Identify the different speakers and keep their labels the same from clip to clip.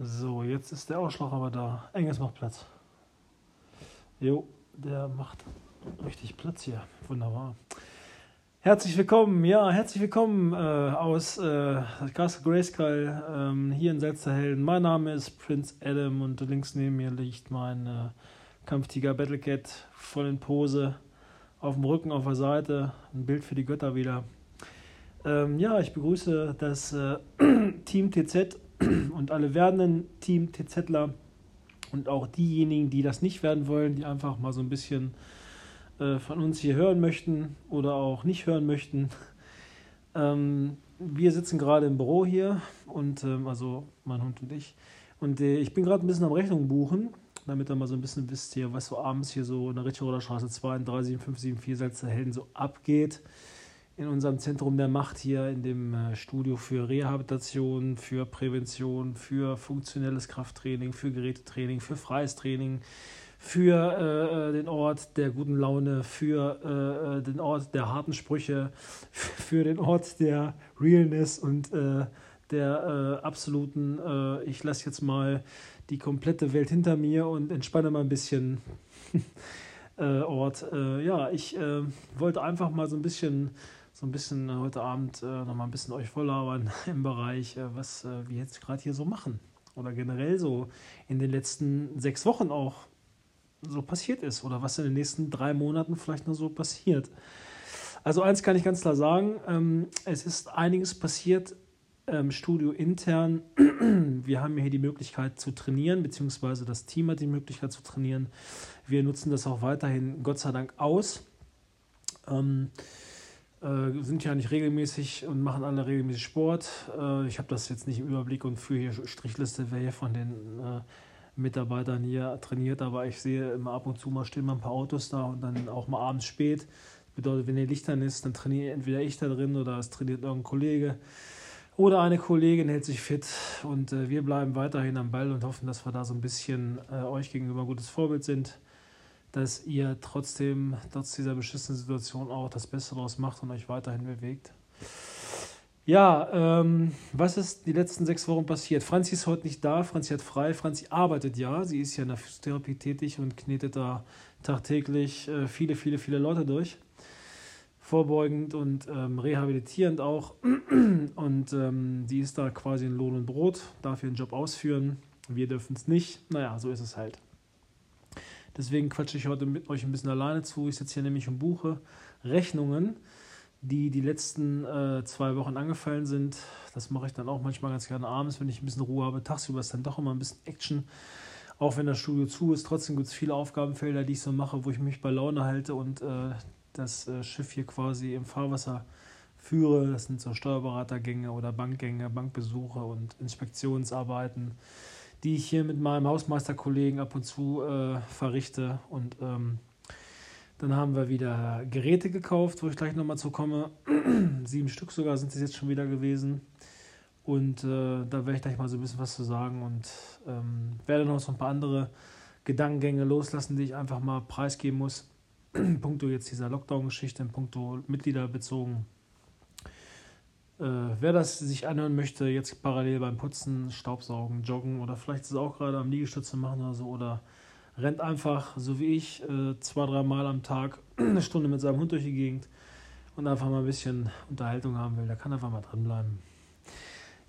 Speaker 1: So, jetzt ist der Ausschlag aber da. Engels macht Platz. Jo, der macht richtig Platz hier. Wunderbar. Herzlich willkommen, ja, herzlich willkommen äh, aus äh, Castle Grayskull ähm, hier in Selzerhelden. Mein Name ist Prince Adam und links neben mir liegt mein äh, Kampftiger Battlecat voll in Pose, auf dem Rücken, auf der Seite. Ein Bild für die Götter wieder. Ähm, ja, ich begrüße das äh, Team TZ und alle werdenden Team TZler und auch diejenigen, die das nicht werden wollen, die einfach mal so ein bisschen äh, von uns hier hören möchten oder auch nicht hören möchten. Ähm, wir sitzen gerade im Büro hier und ähm, also mein Hund und ich. Und äh, ich bin gerade ein bisschen am Rechnung buchen, damit ihr mal so ein bisschen wisst hier, was so abends hier so in der Ritschroder Straße 32, 574 Salzer Helden so abgeht in unserem Zentrum der Macht hier in dem äh, Studio für Rehabilitation, für Prävention, für funktionelles Krafttraining, für Gerätetraining, für freies Training, für äh, äh den Ort der guten Laune, für äh, äh den Ort der harten Sprüche, für den Ort der Realness und äh, der absoluten, ich lasse jetzt mal die komplette Welt hinter mir und entspanne mal ein bisschen. Ort. ja, ich wollte einfach mal so ein bisschen so ein bisschen äh, heute Abend äh, nochmal ein bisschen euch volllabern im Bereich, äh, was äh, wir jetzt gerade hier so machen. Oder generell so in den letzten sechs Wochen auch so passiert ist. Oder was in den nächsten drei Monaten vielleicht noch so passiert. Also eins kann ich ganz klar sagen, ähm, es ist einiges passiert ähm, Studio intern. Wir haben hier die Möglichkeit zu trainieren, beziehungsweise das Team hat die Möglichkeit zu trainieren. Wir nutzen das auch weiterhin, Gott sei Dank, aus. Ähm, äh, sind ja nicht regelmäßig und machen alle regelmäßig Sport. Äh, ich habe das jetzt nicht im Überblick und für hier Strichliste, wer hier von den äh, Mitarbeitern hier trainiert, aber ich sehe immer ab und zu mal stehen mal ein paar Autos da und dann auch mal abends spät. Das bedeutet, wenn der Licht dann ist, dann trainiere entweder ich da drin oder es trainiert irgendein Kollege oder eine Kollegin hält sich fit und äh, wir bleiben weiterhin am Ball und hoffen, dass wir da so ein bisschen äh, euch gegenüber ein gutes Vorbild sind dass ihr trotzdem trotz dieser beschissenen Situation auch das Beste daraus macht und euch weiterhin bewegt. Ja, ähm, was ist die letzten sechs Wochen passiert? Franzi ist heute nicht da, Franzi hat frei, Franzi arbeitet ja, sie ist ja in der Physiotherapie tätig und knetet da tagtäglich äh, viele, viele, viele Leute durch. Vorbeugend und ähm, rehabilitierend auch. Und ähm, die ist da quasi in Lohn und Brot, darf ihren Job ausführen. Wir dürfen es nicht. Naja, so ist es halt. Deswegen quatsche ich heute mit euch ein bisschen alleine zu. Ich sitze hier nämlich und buche Rechnungen, die die letzten äh, zwei Wochen angefallen sind. Das mache ich dann auch manchmal ganz gerne abends, wenn ich ein bisschen Ruhe habe. Tagsüber ist dann doch immer ein bisschen Action. Auch wenn das Studio zu ist, trotzdem gibt es viele Aufgabenfelder, die ich so mache, wo ich mich bei Laune halte und äh, das äh, Schiff hier quasi im Fahrwasser führe. Das sind so Steuerberatergänge oder Bankgänge, Bankbesuche und Inspektionsarbeiten die ich hier mit meinem Hausmeisterkollegen ab und zu äh, verrichte. Und ähm, dann haben wir wieder Geräte gekauft, wo ich gleich nochmal zu komme. Sieben Stück sogar sind es jetzt schon wieder gewesen. Und äh, da werde ich gleich mal so ein bisschen was zu sagen und ähm, werde noch so ein paar andere Gedankengänge loslassen, die ich einfach mal preisgeben muss. Punkto jetzt dieser Lockdown-Geschichte, in puncto Mitglieder bezogen. Äh, wer das sich anhören möchte, jetzt parallel beim Putzen, Staubsaugen, Joggen oder vielleicht ist es auch gerade am Liegestütze machen oder so oder rennt einfach, so wie ich, äh, zwei, dreimal am Tag eine Stunde mit seinem Hund durch die Gegend und einfach mal ein bisschen Unterhaltung haben will, der kann einfach mal drin bleiben.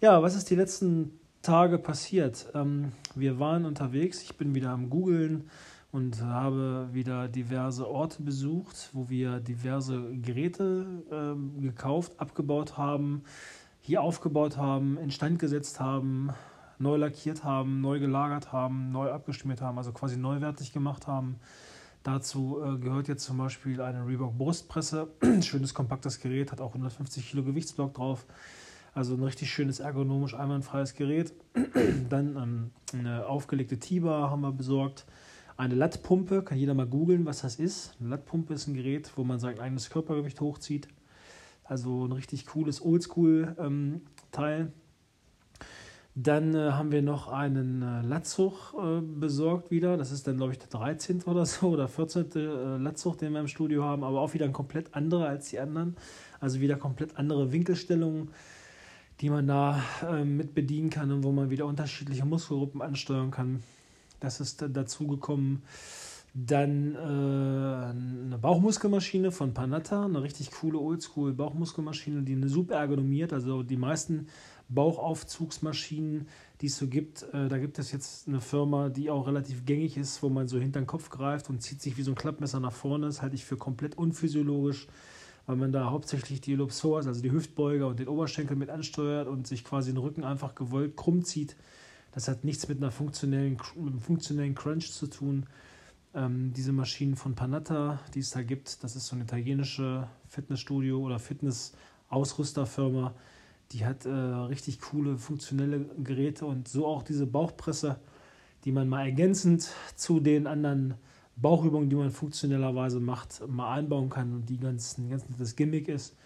Speaker 1: Ja, was ist die letzten Tage passiert? Ähm, wir waren unterwegs, ich bin wieder am Googlen und habe wieder diverse Orte besucht, wo wir diverse Geräte äh, gekauft, abgebaut haben, hier aufgebaut haben, instand gesetzt haben, neu lackiert haben, neu gelagert haben, neu abgeschmiert haben, also quasi neuwertig gemacht haben. Dazu äh, gehört jetzt zum Beispiel eine Reebok Brustpresse, schönes kompaktes Gerät, hat auch 150 Kilo Gewichtsblock drauf. Also ein richtig schönes ergonomisch einwandfreies Gerät. Dann ähm, eine aufgelegte T-Bar haben wir besorgt eine Lattpumpe, kann jeder mal googeln, was das ist. Eine Lattpumpe ist ein Gerät, wo man sein eigenes Körpergewicht hochzieht. Also ein richtig cooles Oldschool-Teil. Ähm, dann äh, haben wir noch einen äh, Latzug äh, besorgt wieder. Das ist dann, glaube ich, der 13. oder so oder 14. Äh, Latzug, den wir im Studio haben, aber auch wieder ein komplett anderer als die anderen. Also wieder komplett andere Winkelstellungen. die man da äh, mit bedienen kann und wo man wieder unterschiedliche Muskelgruppen ansteuern kann. Das ist dazu gekommen. Dann äh, eine Bauchmuskelmaschine von Panatta, eine richtig coole Oldschool Bauchmuskelmaschine, die eine super ergonomiert. Also die meisten Bauchaufzugsmaschinen, die es so gibt, äh, da gibt es jetzt eine Firma, die auch relativ gängig ist, wo man so hinter den Kopf greift und zieht sich wie so ein Klappmesser nach vorne. Das halte ich für komplett unphysiologisch, weil man da hauptsächlich die Ellipsoas, also die Hüftbeuger und den Oberschenkel mit ansteuert und sich quasi den Rücken einfach gewollt krumm zieht. Das hat nichts mit einer funktionellen, funktionellen Crunch zu tun. Ähm, diese Maschinen von Panatta, die es da gibt, das ist so eine italienische Fitnessstudio oder Fitness-Ausrüsterfirma, die hat äh, richtig coole funktionelle Geräte und so auch diese Bauchpresse, die man mal ergänzend zu den anderen Bauchübungen, die man funktionellerweise macht, mal einbauen kann und die ganz, ganz das Gimmick ist.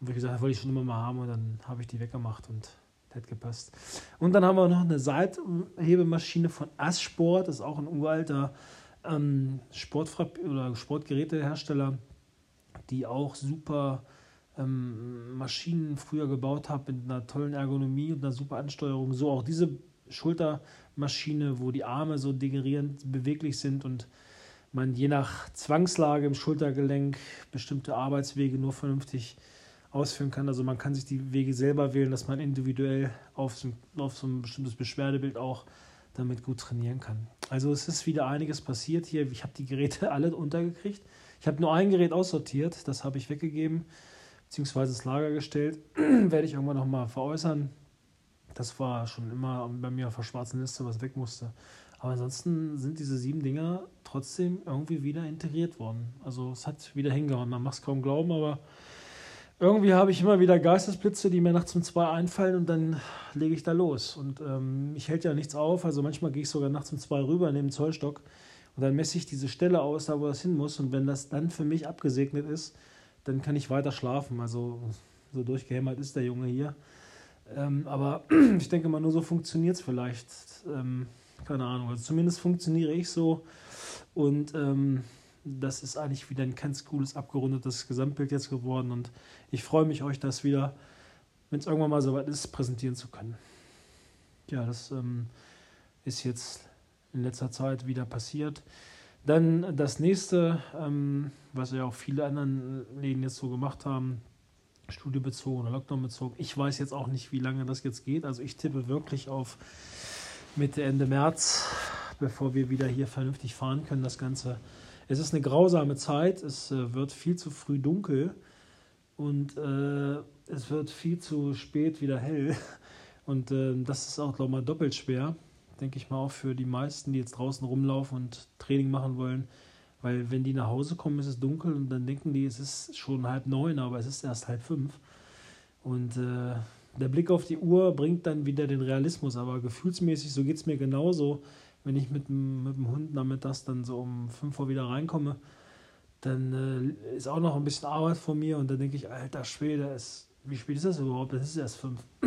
Speaker 1: Und wie gesagt, wollte ich schon immer mal haben und dann habe ich die weggemacht und hat gepasst. Und dann haben wir noch eine Seithebemaschine von Assport, das ist auch ein uralter ähm, Sportfra oder Sportgerätehersteller, die auch super ähm, Maschinen früher gebaut habe mit einer tollen Ergonomie und einer super Ansteuerung. So auch diese Schultermaschine, wo die Arme so degerierend beweglich sind und man je nach Zwangslage im Schultergelenk bestimmte Arbeitswege nur vernünftig ausführen kann. Also man kann sich die Wege selber wählen, dass man individuell auf so, auf so ein bestimmtes Beschwerdebild auch damit gut trainieren kann. Also es ist wieder einiges passiert hier. Ich habe die Geräte alle untergekriegt. Ich habe nur ein Gerät aussortiert, das habe ich weggegeben beziehungsweise ins Lager gestellt. Werde ich irgendwann nochmal veräußern. Das war schon immer bei mir auf der schwarzen Liste, was weg musste. Aber ansonsten sind diese sieben Dinger trotzdem irgendwie wieder integriert worden. Also es hat wieder hingehauen. Man mag es kaum glauben, aber irgendwie habe ich immer wieder Geistesblitze, die mir nachts um zwei einfallen und dann lege ich da los. Und ähm, ich hält ja nichts auf. Also manchmal gehe ich sogar nachts um zwei rüber, nehme den Zollstock und dann messe ich diese Stelle aus, da wo das hin muss. Und wenn das dann für mich abgesegnet ist, dann kann ich weiter schlafen. Also so durchgehämmert ist der Junge hier. Ähm, aber ich denke mal, nur so funktioniert es vielleicht. Ähm, keine Ahnung. Also zumindest funktioniere ich so. Und ähm, das ist eigentlich wieder ein ganz cooles, abgerundetes Gesamtbild jetzt geworden. Und ich freue mich, euch das wieder, wenn es irgendwann mal soweit ist, präsentieren zu können. Ja, das ähm, ist jetzt in letzter Zeit wieder passiert. Dann das nächste, ähm, was ja auch viele anderen Läden jetzt so gemacht haben, studiobezogen oder Lockdown bezogen. Ich weiß jetzt auch nicht, wie lange das jetzt geht. Also ich tippe wirklich auf Mitte, Ende März, bevor wir wieder hier vernünftig fahren können, das Ganze. Es ist eine grausame Zeit, es äh, wird viel zu früh dunkel und äh, es wird viel zu spät wieder hell. Und äh, das ist auch, glaube ich, mal doppelt schwer denke ich mal, auch für die meisten, die jetzt draußen rumlaufen und Training machen wollen. Weil wenn die nach Hause kommen, ist es dunkel und dann denken die, es ist schon halb neun, aber es ist erst halb fünf. Und äh, der Blick auf die Uhr bringt dann wieder den Realismus, aber gefühlsmäßig, so geht es mir genauso, wenn ich mit, mit dem Hund nachmittags dann so um fünf Uhr wieder reinkomme, dann äh, ist auch noch ein bisschen Arbeit vor mir und dann denke ich, alter Schwede, es, wie spät ist das überhaupt? Das ist erst fünf.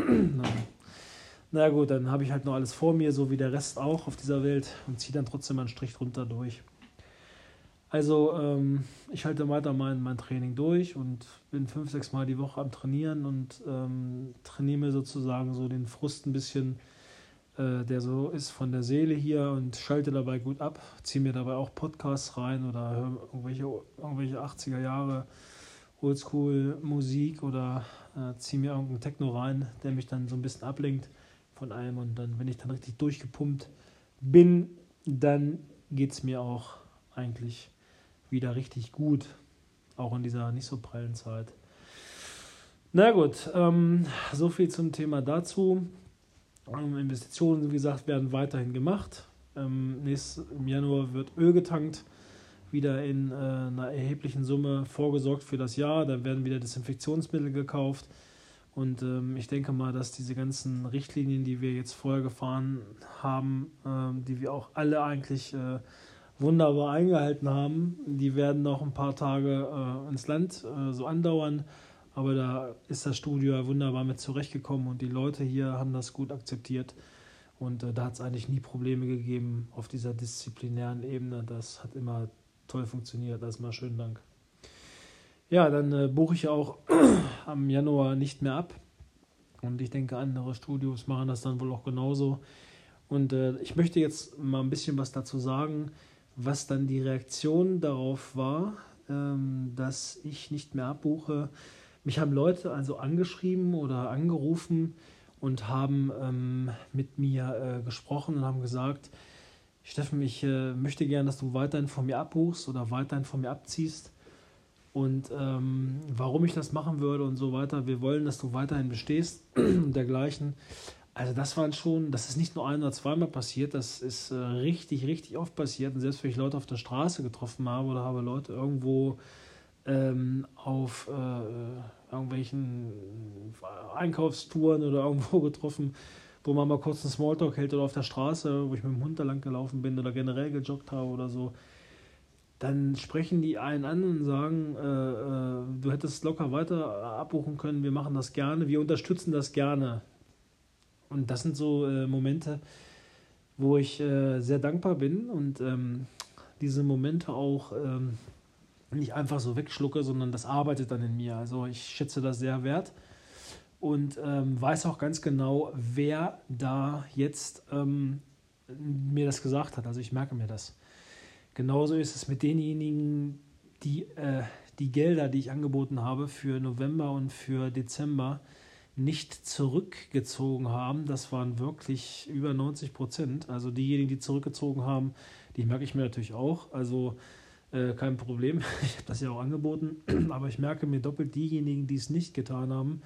Speaker 1: Na gut, dann habe ich halt noch alles vor mir, so wie der Rest auch auf dieser Welt und ziehe dann trotzdem einen Strich drunter durch. Also ähm, ich halte weiter mein, mein Training durch und bin fünf, sechs Mal die Woche am Trainieren und ähm, trainiere mir sozusagen so den Frust ein bisschen, der so ist von der Seele hier und schalte dabei gut ab, ziehe mir dabei auch Podcasts rein oder höre irgendwelche, irgendwelche 80er Jahre Oldschool Musik oder äh, ziehe mir irgendeinen Techno rein, der mich dann so ein bisschen ablenkt von allem. Und dann, wenn ich dann richtig durchgepumpt bin, dann geht es mir auch eigentlich wieder richtig gut. Auch in dieser nicht so prallen Zeit. Na gut, ähm, so viel zum Thema dazu. Investitionen, wie gesagt, werden weiterhin gemacht. Ähm, nächstes, Im Januar wird Öl getankt, wieder in äh, einer erheblichen Summe vorgesorgt für das Jahr. Dann werden wieder Desinfektionsmittel gekauft. Und ähm, ich denke mal, dass diese ganzen Richtlinien, die wir jetzt vorher gefahren haben, ähm, die wir auch alle eigentlich äh, wunderbar eingehalten haben, die werden noch ein paar Tage äh, ins Land äh, so andauern. Aber da ist das Studio ja wunderbar mit zurechtgekommen und die Leute hier haben das gut akzeptiert. Und äh, da hat es eigentlich nie Probleme gegeben auf dieser disziplinären Ebene. Das hat immer toll funktioniert. Erstmal schönen Dank. Ja, dann äh, buche ich auch am Januar nicht mehr ab. Und ich denke, andere Studios machen das dann wohl auch genauso. Und äh, ich möchte jetzt mal ein bisschen was dazu sagen, was dann die Reaktion darauf war, ähm, dass ich nicht mehr abbuche. Mich haben Leute also angeschrieben oder angerufen und haben ähm, mit mir äh, gesprochen und haben gesagt, Steffen, ich äh, möchte gerne, dass du weiterhin von mir abbuchst oder weiterhin von mir abziehst. Und ähm, warum ich das machen würde und so weiter. Wir wollen, dass du weiterhin bestehst und dergleichen. Also das waren schon, das ist nicht nur ein oder zweimal passiert, das ist äh, richtig, richtig oft passiert. Und selbst wenn ich Leute auf der Straße getroffen habe oder habe Leute irgendwo ähm, auf äh, irgendwelchen Einkaufstouren oder irgendwo getroffen, wo man mal kurz einen Smalltalk hält oder auf der Straße, wo ich mit dem Hund da lang gelaufen bin oder generell gejoggt habe oder so, dann sprechen die einen an und sagen, äh, äh, du hättest locker weiter abbuchen können, wir machen das gerne, wir unterstützen das gerne. Und das sind so äh, Momente, wo ich äh, sehr dankbar bin und ähm, diese Momente auch ähm, nicht einfach so wegschlucke, sondern das arbeitet dann in mir. Also ich schätze das sehr wert und ähm, weiß auch ganz genau, wer da jetzt ähm, mir das gesagt hat. Also ich merke mir das. Genauso ist es mit denjenigen, die äh, die Gelder, die ich angeboten habe für November und für Dezember, nicht zurückgezogen haben. Das waren wirklich über 90 Prozent. Also diejenigen, die zurückgezogen haben, die merke ich mir natürlich auch. Also äh, kein Problem. Ich habe das ja auch angeboten. Aber ich merke mir doppelt diejenigen, die es nicht getan haben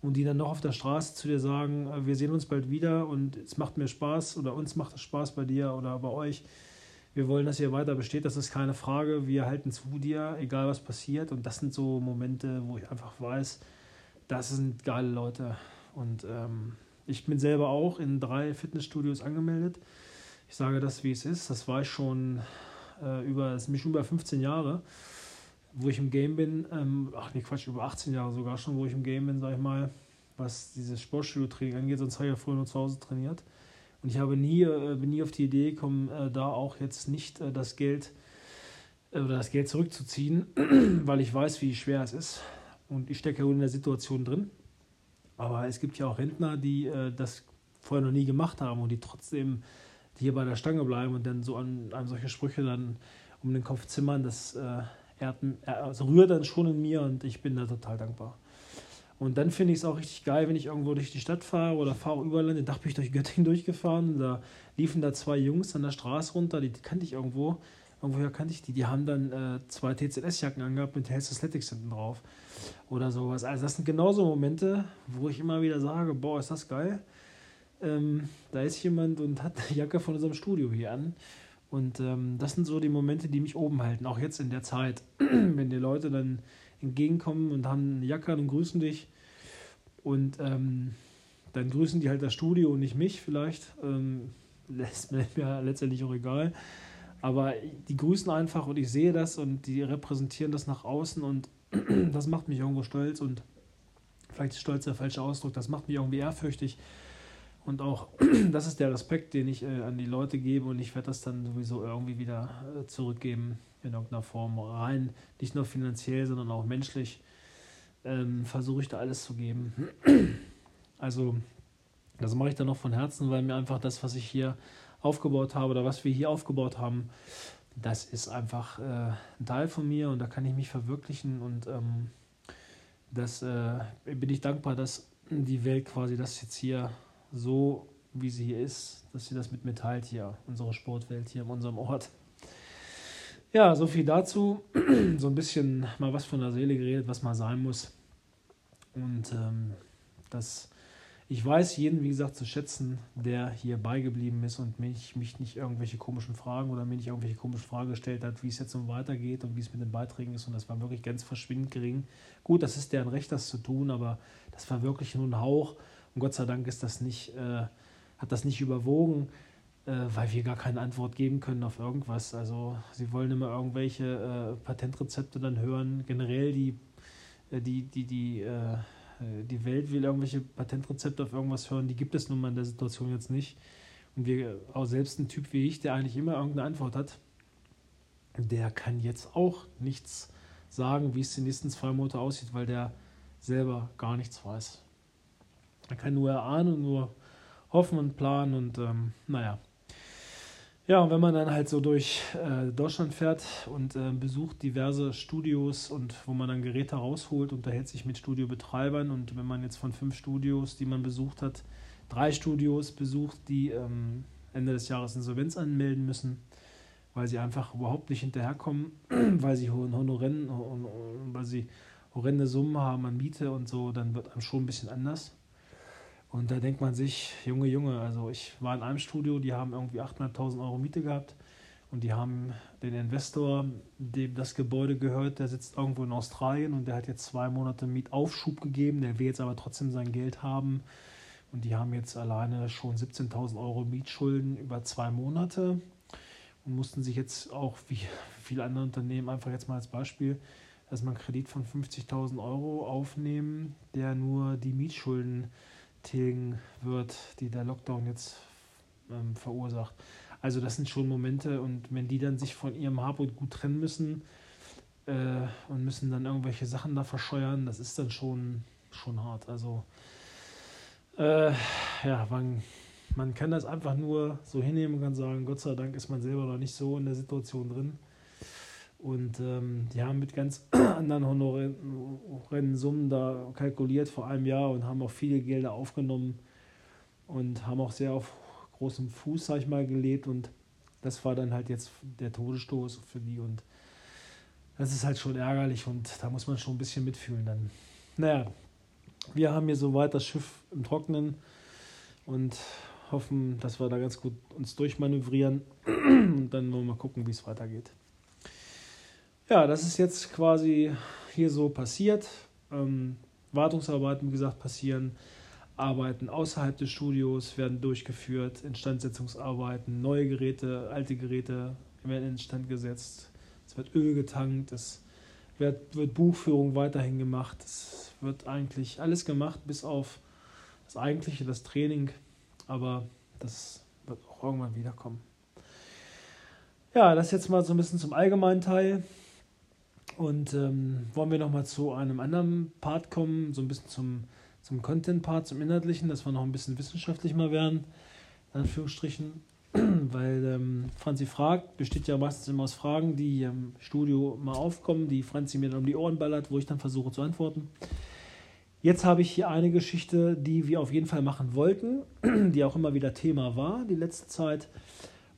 Speaker 1: und die dann noch auf der Straße zu dir sagen, äh, wir sehen uns bald wieder und es macht mir Spaß oder uns macht es Spaß bei dir oder bei euch. Wir wollen, dass ihr weiter besteht. Das ist keine Frage. Wir halten zu dir, egal was passiert. Und das sind so Momente, wo ich einfach weiß, das sind geile Leute. Und ähm, ich bin selber auch in drei Fitnessstudios angemeldet. Ich sage das, wie es ist. Das war ich schon äh, über, das mich über 15 Jahre, wo ich im Game bin. Ähm, ach nee, Quatsch, über 18 Jahre sogar schon, wo ich im Game bin, sag ich mal, was dieses Sportstudio-Training angeht. Sonst habe ich ja früher nur zu Hause trainiert. Und ich habe nie, äh, bin nie auf die Idee gekommen, äh, da auch jetzt nicht äh, das Geld äh, oder das Geld zurückzuziehen, weil ich weiß, wie schwer es ist. Und ich stecke ja in der Situation drin. Aber es gibt ja auch Rentner, die äh, das vorher noch nie gemacht haben und die trotzdem hier bei der Stange bleiben und dann so an einem solche Sprüche dann um den Kopf zimmern. Das äh, ehrt, also rührt dann schon in mir und ich bin da total dankbar. Und dann finde ich es auch richtig geil, wenn ich irgendwo durch die Stadt fahre oder fahre überall. Den Tag bin ich durch Göttingen durchgefahren und da liefen da zwei Jungs an der Straße runter, die, die kannte ich irgendwo. Irgendwoher kannte ich die. Die haben dann äh, zwei TZS-Jacken angehabt mit Health Athletics hinten drauf oder sowas. Also das sind genauso Momente, wo ich immer wieder sage, boah, ist das geil. Ähm, da ist jemand und hat eine Jacke von unserem Studio hier an. Und ähm, das sind so die Momente, die mich oben halten, auch jetzt in der Zeit, wenn die Leute dann entgegenkommen und haben eine Jacke an und grüßen dich. Und ähm, dann grüßen die halt das Studio und nicht mich vielleicht. Ähm, ist mir letztendlich auch egal. Aber die grüßen einfach und ich sehe das und die repräsentieren das nach außen und das macht mich irgendwo stolz und vielleicht ist stolz der falsche Ausdruck, das macht mich irgendwie ehrfürchtig. Und auch das ist der Respekt, den ich äh, an die Leute gebe und ich werde das dann sowieso irgendwie wieder äh, zurückgeben in irgendeiner Form rein. Nicht nur finanziell, sondern auch menschlich ähm, versuche ich da alles zu geben. Also das mache ich dann noch von Herzen, weil mir einfach das, was ich hier aufgebaut habe oder was wir hier aufgebaut haben, das ist einfach äh, ein Teil von mir und da kann ich mich verwirklichen und ähm, das äh, bin ich dankbar, dass die Welt quasi das jetzt hier so, wie sie hier ist, dass sie das mit mir teilt hier, unsere Sportwelt hier in unserem Ort. Ja, so viel dazu. so ein bisschen mal was von der Seele geredet, was mal sein muss. Und ähm, das ich weiß jeden, wie gesagt, zu schätzen, der hier beigeblieben ist und mich, mich nicht irgendwelche komischen Fragen oder mir nicht irgendwelche komischen Fragen gestellt hat, wie es jetzt so weitergeht und wie es mit den Beiträgen ist. Und das war wirklich ganz verschwindend gering. Gut, das ist deren Recht, das zu tun, aber das war wirklich nur ein Hauch. Und Gott sei Dank ist das nicht, äh, hat das nicht überwogen, äh, weil wir gar keine Antwort geben können auf irgendwas. Also sie wollen immer irgendwelche äh, Patentrezepte dann hören. Generell die, äh, die, die, die, äh, die Welt will irgendwelche Patentrezepte auf irgendwas hören, die gibt es nun mal in der Situation jetzt nicht. Und wir, auch selbst ein Typ wie ich, der eigentlich immer irgendeine Antwort hat, der kann jetzt auch nichts sagen, wie es die nächsten zwei Monate aussieht, weil der selber gar nichts weiß. Man kann nur erahnen und nur hoffen und planen und ähm, naja. Ja, und wenn man dann halt so durch äh, Deutschland fährt und äh, besucht diverse Studios und wo man dann Geräte rausholt, unterhält sich mit Studiobetreibern und wenn man jetzt von fünf Studios, die man besucht hat, drei Studios besucht, die ähm, Ende des Jahres Insolvenz anmelden müssen, weil sie einfach überhaupt nicht hinterherkommen, weil sie Honoren, weil sie horrende Summen haben an Miete und so, dann wird einem schon ein bisschen anders. Und da denkt man sich, Junge, Junge, also ich war in einem Studio, die haben irgendwie 8.500 Euro Miete gehabt und die haben den Investor, dem das Gebäude gehört, der sitzt irgendwo in Australien und der hat jetzt zwei Monate Mietaufschub gegeben, der will jetzt aber trotzdem sein Geld haben. Und die haben jetzt alleine schon 17.000 Euro Mietschulden über zwei Monate und mussten sich jetzt auch, wie viele andere Unternehmen, einfach jetzt mal als Beispiel, erstmal einen Kredit von 50.000 Euro aufnehmen, der nur die Mietschulden tilgen wird, die der Lockdown jetzt ähm, verursacht. Also das sind schon Momente und wenn die dann sich von ihrem und Gut trennen müssen äh, und müssen dann irgendwelche Sachen da verscheuern, das ist dann schon, schon hart. Also äh, ja, man, man kann das einfach nur so hinnehmen und kann sagen, Gott sei Dank ist man selber noch nicht so in der Situation drin. Und ähm, die haben mit ganz anderen honoraren Summen da kalkuliert vor einem Jahr und haben auch viele Gelder aufgenommen und haben auch sehr auf großem Fuß, sag ich mal, gelebt. Und das war dann halt jetzt der Todesstoß für die. Und das ist halt schon ärgerlich und da muss man schon ein bisschen mitfühlen dann. Naja, wir haben hier soweit das Schiff im Trocknen und hoffen, dass wir da ganz gut uns durchmanövrieren. Und dann wollen wir mal gucken, wie es weitergeht. Ja, das ist jetzt quasi hier so passiert. Ähm, Wartungsarbeiten, wie gesagt, passieren. Arbeiten außerhalb des Studios werden durchgeführt, Instandsetzungsarbeiten, neue Geräte, alte Geräte werden instand gesetzt. Es wird Öl getankt, es wird, wird Buchführung weiterhin gemacht. Es wird eigentlich alles gemacht, bis auf das eigentliche, das Training. Aber das wird auch irgendwann wiederkommen. Ja, das jetzt mal so ein bisschen zum allgemeinen Teil. Und ähm, wollen wir nochmal zu einem anderen Part kommen, so ein bisschen zum, zum Content-Part, zum Inhaltlichen, dass wir noch ein bisschen wissenschaftlich mal werden, in Anführungsstrichen. Weil ähm, Franzi fragt, besteht ja meistens immer aus Fragen, die im Studio mal aufkommen, die Franzi mir dann um die Ohren ballert, wo ich dann versuche zu antworten. Jetzt habe ich hier eine Geschichte, die wir auf jeden Fall machen wollten, die auch immer wieder Thema war die letzte Zeit.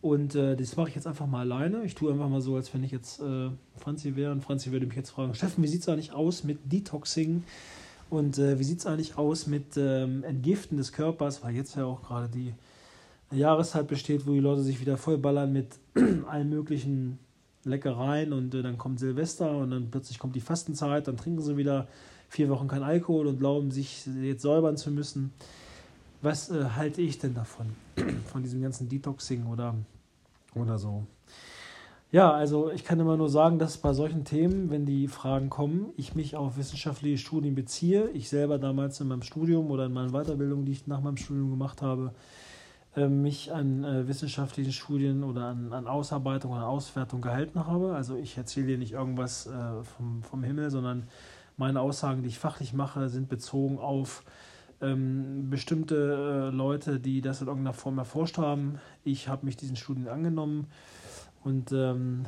Speaker 1: Und äh, das mache ich jetzt einfach mal alleine. Ich tue einfach mal so, als wenn ich jetzt äh, Franzi wäre. Und Franzi würde mich jetzt fragen: Steffen, wie sieht es eigentlich aus mit Detoxing? Und äh, wie sieht es eigentlich aus mit ähm, Entgiften des Körpers? Weil jetzt ja auch gerade die Jahreszeit besteht, wo die Leute sich wieder vollballern mit allen möglichen Leckereien. Und äh, dann kommt Silvester und dann plötzlich kommt die Fastenzeit. Dann trinken sie wieder vier Wochen kein Alkohol und glauben, sich jetzt säubern zu müssen. Was äh, halte ich denn davon? Von diesem ganzen Detoxing oder, oder so. Ja, also ich kann immer nur sagen, dass bei solchen Themen, wenn die Fragen kommen, ich mich auf wissenschaftliche Studien beziehe. Ich selber damals in meinem Studium oder in meinen Weiterbildungen, die ich nach meinem Studium gemacht habe, äh, mich an äh, wissenschaftlichen Studien oder an, an Ausarbeitung oder Auswertung gehalten habe. Also ich erzähle hier nicht irgendwas äh, vom, vom Himmel, sondern meine Aussagen, die ich fachlich mache, sind bezogen auf ähm, bestimmte äh, Leute, die das in irgendeiner Form erforscht haben. Ich habe mich diesen Studien angenommen und ähm,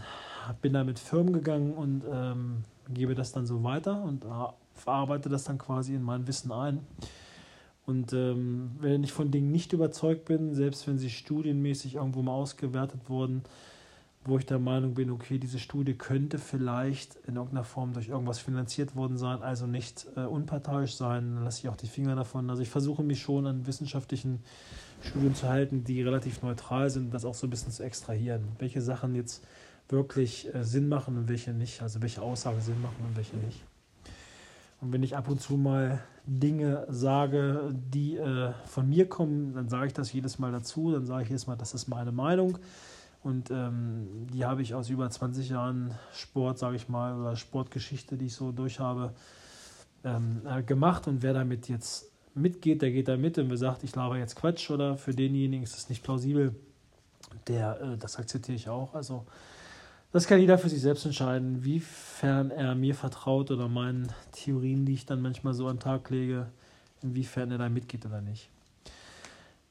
Speaker 1: bin damit Firmen gegangen und ähm, gebe das dann so weiter und verarbeite das dann quasi in mein Wissen ein. Und ähm, wenn ich von Dingen nicht überzeugt bin, selbst wenn sie studienmäßig irgendwo mal ausgewertet wurden, wo ich der Meinung bin, okay, diese Studie könnte vielleicht in irgendeiner Form durch irgendwas finanziert worden sein, also nicht äh, unparteiisch sein, dann lasse ich auch die Finger davon. Also ich versuche mich schon an wissenschaftlichen Studien zu halten, die relativ neutral sind, das auch so ein bisschen zu extrahieren. Welche Sachen jetzt wirklich äh, Sinn machen und welche nicht, also welche Aussagen Sinn machen und welche nicht. Und wenn ich ab und zu mal Dinge sage, die äh, von mir kommen, dann sage ich das jedes Mal dazu, dann sage ich jedes Mal, das ist meine Meinung. Und ähm, die habe ich aus über 20 Jahren Sport, sage ich mal, oder Sportgeschichte, die ich so durch habe, ähm, äh, gemacht. Und wer damit jetzt mitgeht, der geht da mit und wer sagt, ich laber jetzt Quatsch oder für denjenigen ist das nicht plausibel, der, äh, das akzeptiere ich auch. Also das kann jeder für sich selbst entscheiden, wiefern er mir vertraut oder meinen Theorien, die ich dann manchmal so an den Tag lege, inwiefern er da mitgeht oder nicht.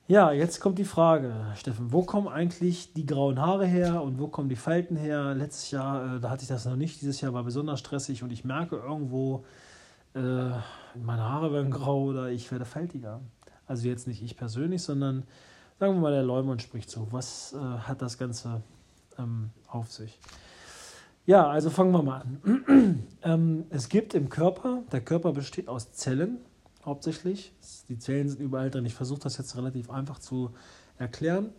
Speaker 1: Ja, jetzt kommt die Frage, Steffen, wo kommen eigentlich die grauen Haare her und wo kommen die Falten her? Letztes Jahr, äh, da hatte ich das noch nicht, dieses Jahr war besonders stressig und ich merke irgendwo, äh, meine Haare werden grau oder ich werde faltiger. Also jetzt nicht ich persönlich, sondern sagen wir mal, der Leumund spricht so. Was äh, hat das Ganze ähm, auf sich? Ja, also fangen wir mal an. ähm, es gibt im Körper, der Körper besteht aus Zellen hauptsächlich. Die Zellen sind überall drin. Ich versuche das jetzt relativ einfach zu erklären.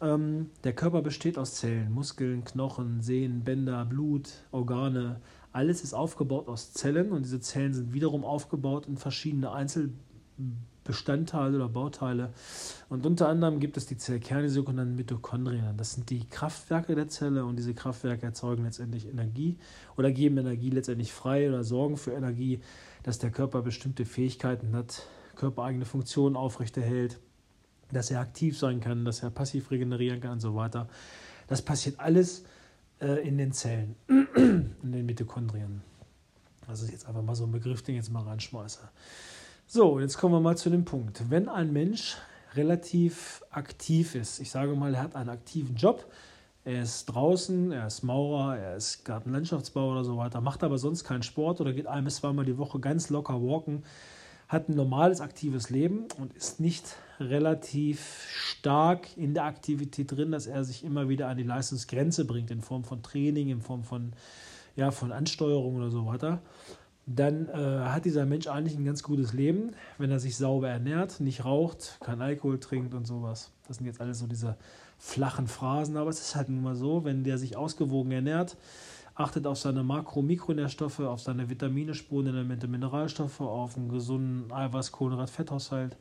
Speaker 1: Ähm, der Körper besteht aus Zellen, Muskeln, Knochen, Sehnen, Bänder, Blut, Organe. Alles ist aufgebaut aus Zellen und diese Zellen sind wiederum aufgebaut in verschiedene Einzelbestandteile oder Bauteile. Und unter anderem gibt es die Zellkerne, die sogenannten Mitochondrien. Das sind die Kraftwerke der Zelle und diese Kraftwerke erzeugen letztendlich Energie oder geben Energie letztendlich frei oder sorgen für Energie dass der Körper bestimmte Fähigkeiten hat, körpereigene Funktionen aufrechterhält, dass er aktiv sein kann, dass er passiv regenerieren kann und so weiter. Das passiert alles äh, in den Zellen, in den Mitochondrien. Das ist jetzt einfach mal so ein Begriff, den ich jetzt mal reinschmeiße. So, jetzt kommen wir mal zu dem Punkt. Wenn ein Mensch relativ aktiv ist, ich sage mal, er hat einen aktiven Job, er ist draußen, er ist Maurer, er ist Gartenlandschaftsbauer oder so weiter, macht aber sonst keinen Sport oder geht ein bis zweimal die Woche ganz locker walken, hat ein normales, aktives Leben und ist nicht relativ stark in der Aktivität drin, dass er sich immer wieder an die Leistungsgrenze bringt, in Form von Training, in Form von, ja, von Ansteuerung oder so weiter, dann äh, hat dieser Mensch eigentlich ein ganz gutes Leben, wenn er sich sauber ernährt, nicht raucht, kein Alkohol trinkt und sowas. Das sind jetzt alles so diese flachen Phrasen, aber es ist halt nun mal so, wenn der sich ausgewogen ernährt, achtet auf seine Makro- und Mikronährstoffe, auf seine Vitamine, Spurenelemente, Mineralstoffe, auf einen gesunden Eiweiß-, Kohlenhydrat-, Fetthaushalt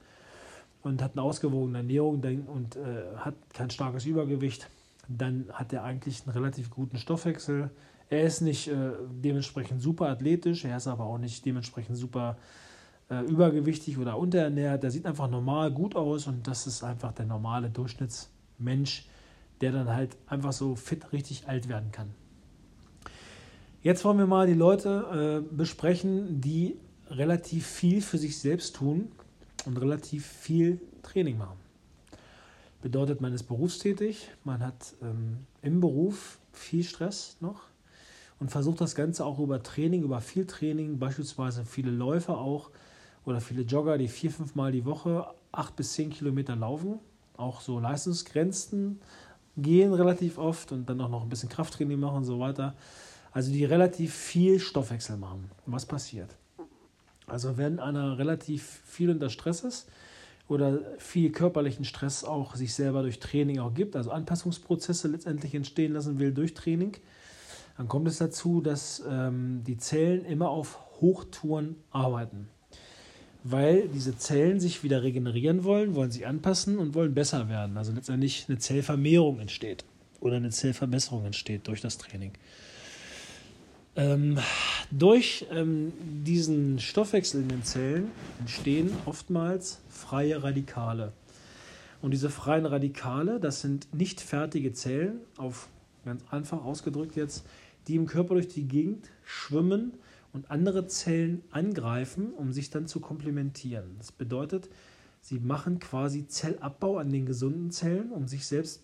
Speaker 1: und hat eine ausgewogene Ernährung und äh, hat kein starkes Übergewicht, dann hat er eigentlich einen relativ guten Stoffwechsel. Er ist nicht äh, dementsprechend super athletisch, er ist aber auch nicht dementsprechend super äh, übergewichtig oder unterernährt. Er sieht einfach normal gut aus und das ist einfach der normale Durchschnitts- Mensch, der dann halt einfach so fit richtig alt werden kann. Jetzt wollen wir mal die Leute äh, besprechen, die relativ viel für sich selbst tun und relativ viel Training machen. Bedeutet, man ist berufstätig, man hat ähm, im Beruf viel Stress noch und versucht das Ganze auch über Training, über viel Training, beispielsweise viele Läufer auch oder viele Jogger, die vier, fünf Mal die Woche acht bis zehn Kilometer laufen, auch so Leistungsgrenzen gehen relativ oft und dann auch noch ein bisschen Krafttraining machen und so weiter. Also die relativ viel Stoffwechsel machen. was passiert? Also wenn einer relativ viel unter Stress ist oder viel körperlichen Stress auch sich selber durch Training auch gibt, also Anpassungsprozesse letztendlich entstehen lassen will durch Training, dann kommt es dazu, dass ähm, die Zellen immer auf Hochtouren arbeiten weil diese Zellen sich wieder regenerieren wollen, wollen sich anpassen und wollen besser werden. Also letztendlich eine Zellvermehrung entsteht oder eine Zellverbesserung entsteht durch das Training. Ähm, durch ähm, diesen Stoffwechsel in den Zellen entstehen oftmals freie Radikale. Und diese freien Radikale, das sind nicht fertige Zellen, auf ganz einfach ausgedrückt jetzt, die im Körper durch die Gegend schwimmen und andere Zellen angreifen, um sich dann zu komplementieren. Das bedeutet, sie machen quasi Zellabbau an den gesunden Zellen, um sich selbst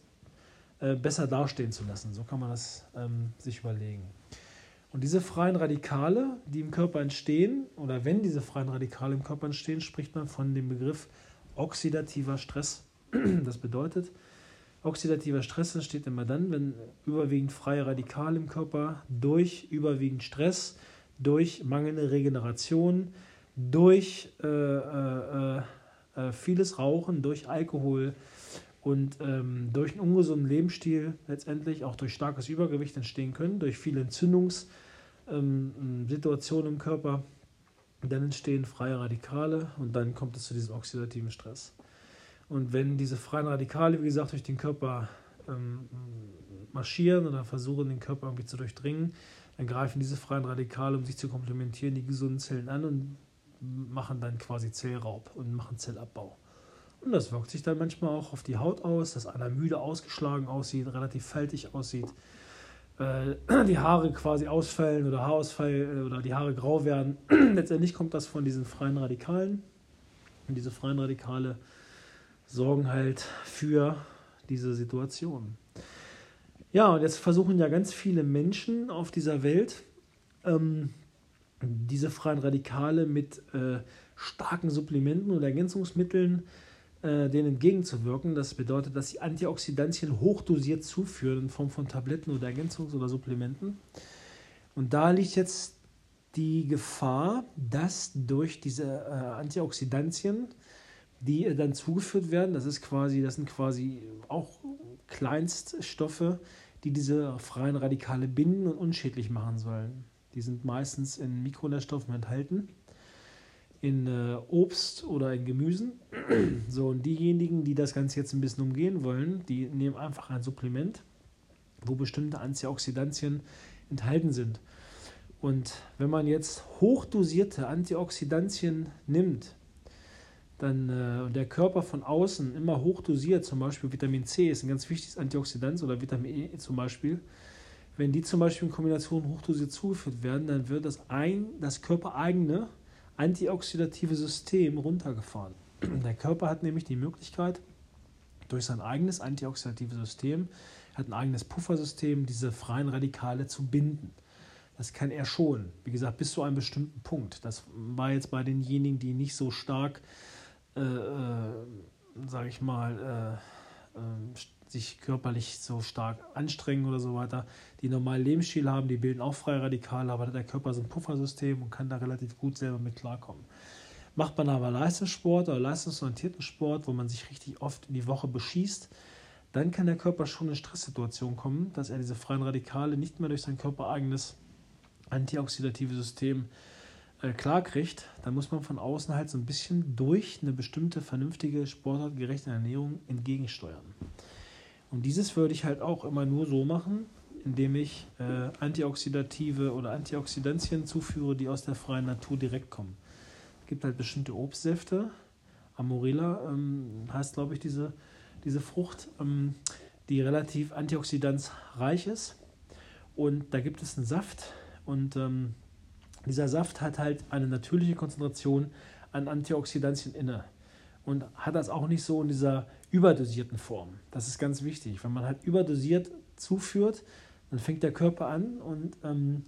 Speaker 1: äh, besser dastehen zu lassen. So kann man das ähm, sich überlegen. Und diese freien Radikale, die im Körper entstehen, oder wenn diese freien Radikale im Körper entstehen, spricht man von dem Begriff oxidativer Stress. Das bedeutet, oxidativer Stress entsteht immer dann, wenn überwiegend freie Radikale im Körper durch überwiegend Stress durch mangelnde Regeneration, durch äh, äh, äh, vieles Rauchen, durch Alkohol und ähm, durch einen ungesunden Lebensstil letztendlich auch durch starkes Übergewicht entstehen können, durch viele Entzündungssituationen ähm, im Körper. Dann entstehen freie Radikale und dann kommt es zu diesem oxidativen Stress. Und wenn diese freien Radikale, wie gesagt, durch den Körper ähm, marschieren oder versuchen, den Körper irgendwie zu durchdringen, greifen diese freien Radikale, um sich zu komplementieren, die gesunden Zellen an und machen dann quasi Zellraub und machen Zellabbau. Und das wirkt sich dann manchmal auch auf die Haut aus, dass einer müde ausgeschlagen aussieht, relativ faltig aussieht, äh, die Haare quasi ausfallen oder Haarausfall äh, oder die Haare grau werden. Letztendlich kommt das von diesen freien Radikalen. Und diese freien Radikale sorgen halt für diese Situation. Ja, und jetzt versuchen ja ganz viele Menschen auf dieser Welt, ähm, diese freien Radikale mit äh, starken Supplementen oder Ergänzungsmitteln äh, denen entgegenzuwirken. Das bedeutet, dass sie Antioxidantien hochdosiert zuführen in Form von Tabletten oder Ergänzungs- oder Supplementen. Und da liegt jetzt die Gefahr, dass durch diese äh, Antioxidantien, die äh, dann zugeführt werden, das ist quasi, das sind quasi auch Kleinststoffe, die diese freien Radikale binden und unschädlich machen sollen. Die sind meistens in Mikronährstoffen enthalten, in äh, Obst oder in Gemüsen. so, und diejenigen, die das Ganze jetzt ein bisschen umgehen wollen, die nehmen einfach ein Supplement, wo bestimmte Antioxidantien enthalten sind. Und wenn man jetzt hochdosierte Antioxidantien nimmt, dann äh, der Körper von außen immer hochdosiert, zum Beispiel Vitamin C ist ein ganz wichtiges Antioxidant oder Vitamin E zum Beispiel, wenn die zum Beispiel in Kombination hochdosiert zugeführt werden, dann wird das, ein, das körpereigene antioxidative System runtergefahren. Der Körper hat nämlich die Möglichkeit, durch sein eigenes antioxidatives System, hat ein eigenes Puffersystem, diese freien Radikale zu binden. Das kann er schon. Wie gesagt, bis zu einem bestimmten Punkt. Das war jetzt bei denjenigen, die nicht so stark, äh, sage ich mal, äh, äh, sich körperlich so stark anstrengen oder so weiter, die normalen Lebensstil haben, die bilden auch freie Radikale, aber der Körper ist ein Puffersystem und kann da relativ gut selber mit klarkommen. Macht man aber Leistungssport oder leistungsorientierten Sport, wo man sich richtig oft in die Woche beschießt, dann kann der Körper schon in Stresssituationen kommen, dass er diese freien Radikale nicht mehr durch sein körpereigenes antioxidative System äh, klar kriegt, dann muss man von außen halt so ein bisschen durch eine bestimmte vernünftige, sportartgerechte Ernährung entgegensteuern. Und dieses würde ich halt auch immer nur so machen, indem ich äh, antioxidative oder Antioxidantien zuführe, die aus der freien Natur direkt kommen. Es gibt halt bestimmte Obstsäfte, Amorilla ähm, heißt, glaube ich, diese, diese Frucht, ähm, die relativ antioxidanzreich ist. Und da gibt es einen Saft, und ähm, dieser Saft hat halt eine natürliche Konzentration an Antioxidantien inne und hat das auch nicht so in dieser überdosierten Form. Das ist ganz wichtig. Wenn man halt überdosiert zuführt, dann fängt der Körper an und ähm,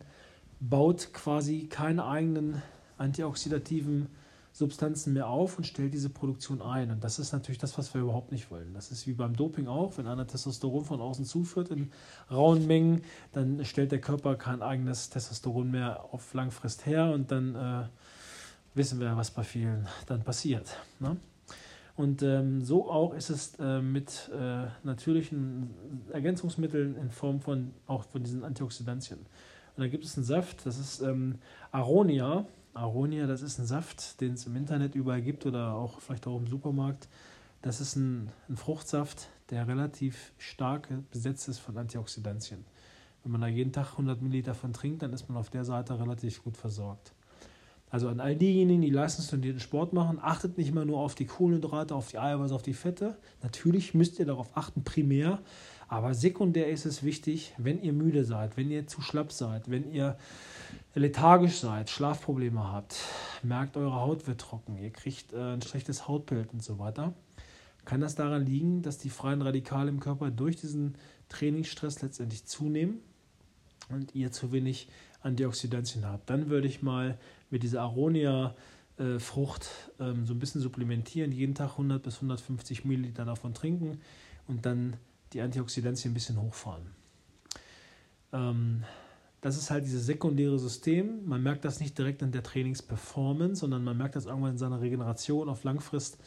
Speaker 1: baut quasi keine eigenen antioxidativen Substanzen mehr auf und stellt diese Produktion ein. Und das ist natürlich das, was wir überhaupt nicht wollen. Das ist wie beim Doping auch. Wenn einer Testosteron von außen zuführt in rauen Mengen, dann stellt der Körper kein eigenes Testosteron mehr auf Langfrist her und dann äh, wissen wir, was bei vielen dann passiert. Ne? Und ähm, so auch ist es äh, mit äh, natürlichen Ergänzungsmitteln in Form von auch von diesen Antioxidantien. Und da gibt es einen Saft, das ist ähm, Aronia Aronia, das ist ein Saft, den es im Internet überall gibt oder auch vielleicht auch im Supermarkt. Das ist ein, ein Fruchtsaft, der relativ stark besetzt ist von Antioxidantien. Wenn man da jeden Tag 100 Milliliter von trinkt, dann ist man auf der Seite relativ gut versorgt. Also an all diejenigen, die leistungsorientierten Sport machen, achtet nicht immer nur auf die Kohlenhydrate, auf die Eiweiße, auf die Fette. Natürlich müsst ihr darauf achten, primär. Aber sekundär ist es wichtig, wenn ihr müde seid, wenn ihr zu schlapp seid, wenn ihr lethargisch seid, Schlafprobleme habt, merkt, eure Haut wird trocken, ihr kriegt äh, ein schlechtes Hautbild und so weiter, kann das daran liegen, dass die freien Radikale im Körper durch diesen Trainingsstress letztendlich zunehmen und ihr zu wenig Antioxidantien habt. Dann würde ich mal mit dieser Aronia-Frucht äh, ähm, so ein bisschen supplementieren, jeden Tag 100 bis 150 Milliliter davon trinken und dann die Antioxidantien ein bisschen hochfahren. Ähm, das ist halt dieses sekundäre System. Man merkt das nicht direkt in der Trainingsperformance, sondern man merkt das irgendwann in seiner Regeneration auf Langfrist,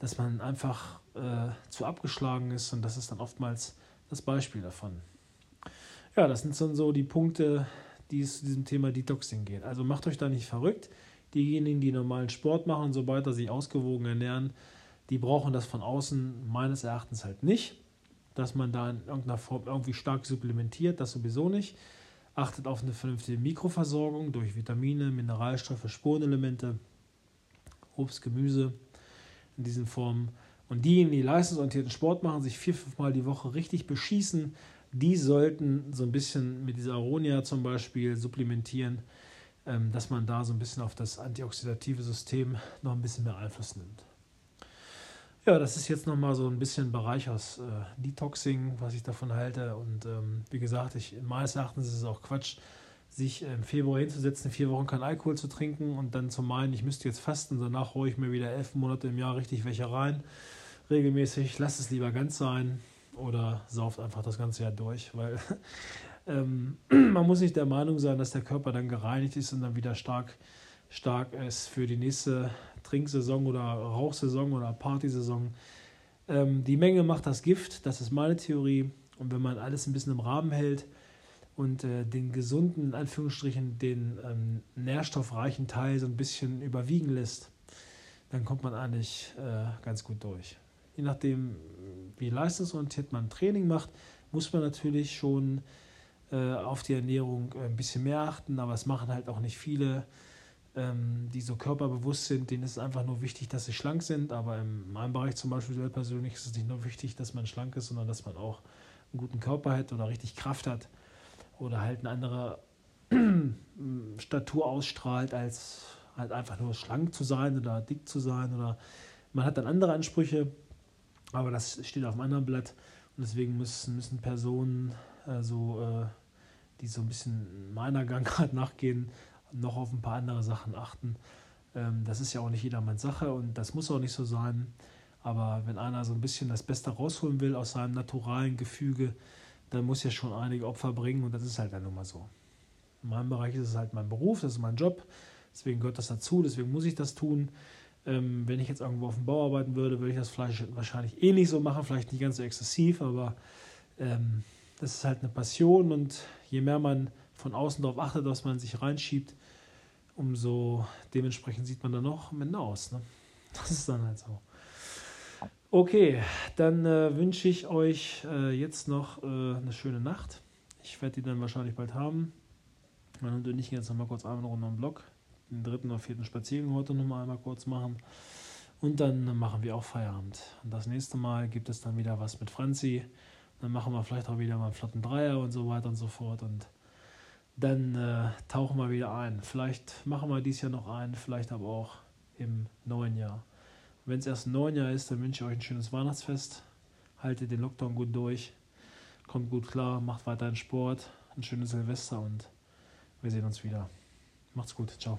Speaker 1: dass man einfach äh, zu abgeschlagen ist und das ist dann oftmals das Beispiel davon. Ja, das sind dann so die Punkte, die es zu diesem Thema Detoxing geht. Also macht euch da nicht verrückt. Diejenigen, die normalen Sport machen, so weiter, sich ausgewogen ernähren, die brauchen das von außen meines Erachtens halt nicht. Dass man da in irgendeiner Form irgendwie stark supplementiert, das sowieso nicht achtet auf eine vernünftige Mikroversorgung durch Vitamine, Mineralstoffe, Spurenelemente, Obst, Gemüse in diesen Formen. Und diejenigen, die leistungsorientierten Sport machen, sich vier, fünf Mal die Woche richtig beschießen, die sollten so ein bisschen mit dieser Aronia zum Beispiel supplementieren, ähm, dass man da so ein bisschen auf das antioxidative System noch ein bisschen mehr Einfluss nimmt. Ja, das ist jetzt nochmal so ein bisschen Bereich aus äh, Detoxing, was ich davon halte. Und ähm, wie gesagt, ich, meines Erachtens ist es auch Quatsch, sich im Februar hinzusetzen, vier Wochen kein Alkohol zu trinken und dann zu meinen, ich müsste jetzt fasten, danach hole ich mir wieder elf Monate im Jahr richtig welche rein, regelmäßig. Lass es lieber ganz sein oder sauft einfach das ganze Jahr durch, weil ähm, man muss nicht der Meinung sein, dass der Körper dann gereinigt ist und dann wieder stark, stark ist für die nächste Trinksaison oder Rauchsaison oder Partysaison. Ähm, die Menge macht das Gift, das ist meine Theorie. Und wenn man alles ein bisschen im Rahmen hält und äh, den gesunden, in Anführungsstrichen, den ähm, nährstoffreichen Teil so ein bisschen überwiegen lässt, dann kommt man eigentlich äh, ganz gut durch. Je nachdem, wie leistungsorientiert man Training macht, muss man natürlich schon äh, auf die Ernährung ein bisschen mehr achten, aber es machen halt auch nicht viele die so körperbewusst sind, denen ist es einfach nur wichtig, dass sie schlank sind. Aber in meinem Bereich zum Beispiel persönlich ist es nicht nur wichtig, dass man schlank ist, sondern dass man auch einen guten Körper hat oder richtig Kraft hat oder halt eine andere Statur ausstrahlt, als halt einfach nur schlank zu sein oder dick zu sein. Oder man hat dann andere Ansprüche, aber das steht auf einem anderen Blatt. Und deswegen müssen, müssen Personen, äh, äh, die so ein bisschen meiner Gangart nachgehen, noch auf ein paar andere Sachen achten. Ähm, das ist ja auch nicht jedermanns Sache und das muss auch nicht so sein. Aber wenn einer so ein bisschen das Beste rausholen will aus seinem naturalen Gefüge, dann muss er schon einige Opfer bringen und das ist halt dann nun mal so. In meinem Bereich ist es halt mein Beruf, das ist mein Job, deswegen gehört das dazu, deswegen muss ich das tun. Ähm, wenn ich jetzt irgendwo auf dem Bau arbeiten würde, würde ich das vielleicht wahrscheinlich eh nicht so machen, vielleicht nicht ganz so exzessiv, aber ähm, das ist halt eine Passion und je mehr man von außen darauf achtet, was man sich reinschiebt, umso dementsprechend sieht man dann noch am Ende aus. Ne? Das ist dann halt so. Okay, dann äh, wünsche ich euch äh, jetzt noch äh, eine schöne Nacht. Ich werde die dann wahrscheinlich bald haben. Hund und ich gehen jetzt nochmal kurz einmal runter am Block. Den dritten oder vierten Spaziergang heute nochmal einmal kurz machen. Und dann machen wir auch Feierabend. Und das nächste Mal gibt es dann wieder was mit Franzi. Dann machen wir vielleicht auch wieder mal einen flotten Dreier und so weiter und so fort. Und dann äh, tauchen wir wieder ein. Vielleicht machen wir dies Jahr noch ein, vielleicht aber auch im neuen Jahr. Wenn es erst ein neuen Jahr ist, dann wünsche ich euch ein schönes Weihnachtsfest. Haltet den Lockdown gut durch. Kommt gut klar, macht weiterhin Sport, ein schönes Silvester und wir sehen uns wieder. Macht's gut. Ciao.